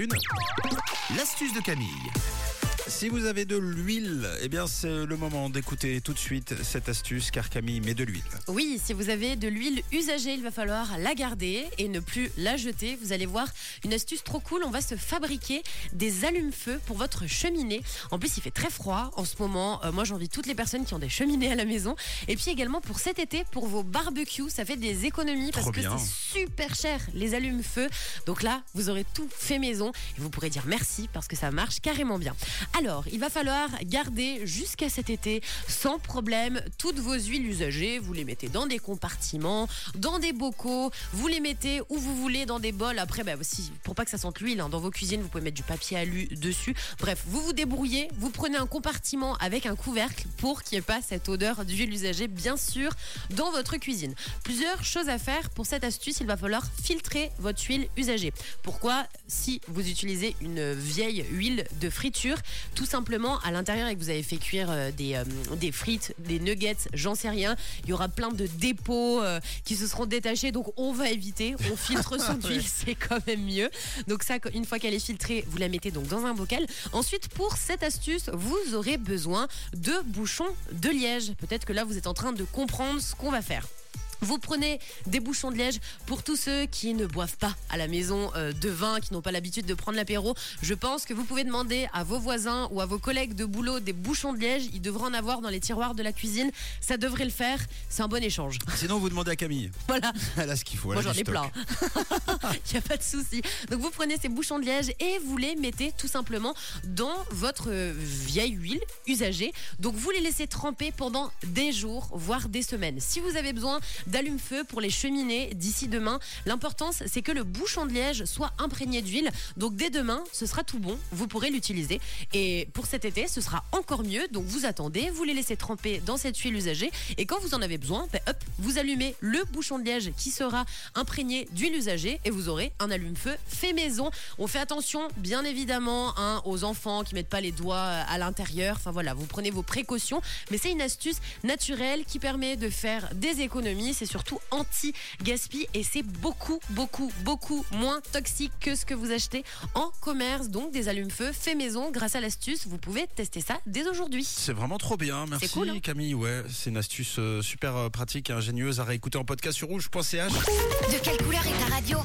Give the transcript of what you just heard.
Une. L'astuce de Camille. Si vous avez de l'huile, eh bien c'est le moment d'écouter tout de suite cette astuce car Camille met de l'huile. Oui, si vous avez de l'huile usagée, il va falloir la garder et ne plus la jeter. Vous allez voir une astuce trop cool. On va se fabriquer des allumes-feu pour votre cheminée. En plus, il fait très froid en ce moment. Euh, moi, j'envie toutes les personnes qui ont des cheminées à la maison. Et puis également pour cet été, pour vos barbecues, ça fait des économies parce Trop que c'est super cher les allumes-feu. Donc là, vous aurez tout fait maison et vous pourrez dire merci parce que ça marche carrément bien. Alors, il va falloir garder jusqu'à cet été sans problème toutes vos huiles usagées. Vous les mettez dans des compartiments, dans des bocaux, vous les mettez où vous voulez dans des bols. Après, bah, pour pas que ça sente l'huile, hein, dans vos cuisines, vous pouvez mettre du papier alu dessus. Bref, vous vous débrouillez, vous prenez un compartiment avec un couvercle pour qu'il n'y ait pas cette odeur d'huile usagée, bien sûr, dans votre cuisine. Plusieurs choses à faire pour cette astuce. Il va falloir filtrer votre huile usagée. Pourquoi? Si vous utilisez une vieille huile de friture, tout simplement à l'intérieur et que vous avez fait cuire euh, des, euh, des frites, des nuggets, j'en sais rien, il y aura plein de dépôts euh, qui se seront détachés. Donc on va éviter, on filtre son huile, c'est quand même mieux. Donc ça, une fois qu'elle est filtrée, vous la mettez donc dans un bocal. Ensuite, pour cette astuce, vous aurez besoin de bouchons de liège. Peut-être que là, vous êtes en train de comprendre ce qu'on va faire. Vous prenez des bouchons de liège pour tous ceux qui ne boivent pas à la maison euh, de vin, qui n'ont pas l'habitude de prendre l'apéro. Je pense que vous pouvez demander à vos voisins ou à vos collègues de boulot des bouchons de liège. Ils devraient en avoir dans les tiroirs de la cuisine. Ça devrait le faire. C'est un bon échange. Sinon vous demandez à Camille. Voilà. Elle a ce qu'il faut. Moi j'en ai plein. Il n'y a pas de souci. Donc vous prenez ces bouchons de liège et vous les mettez tout simplement dans votre euh, vieille huile usagée. Donc vous les laissez tremper pendant des jours, voire des semaines. Si vous avez besoin d'allume-feu pour les cheminées d'ici demain, l'importance c'est que le bouchon de liège soit imprégné d'huile. Donc dès demain, ce sera tout bon. Vous pourrez l'utiliser. Et pour cet été, ce sera encore mieux. Donc vous attendez, vous les laissez tremper dans cette huile usagée. Et quand vous en avez besoin, ben, hop, vous allumez le bouchon de liège qui sera imprégné d'huile usagée et vous aurez un allume-feu fait maison. On fait attention, bien évidemment, hein, aux enfants qui mettent pas les doigts à l'intérieur. Enfin voilà, vous prenez vos précautions. Mais c'est une astuce naturelle qui permet de faire des économies. C'est surtout anti-gaspi et c'est beaucoup, beaucoup, beaucoup moins toxique que ce que vous achetez en commerce. Donc des allumes-feu fait maison grâce à l'astuce. Vous pouvez tester ça dès aujourd'hui. C'est vraiment trop bien, merci cool, hein Camille. Ouais, c'est une astuce euh, super euh, pratique et ingénieuse à réécouter en podcast sur rouge.ch. De quelle couleur est ta radio?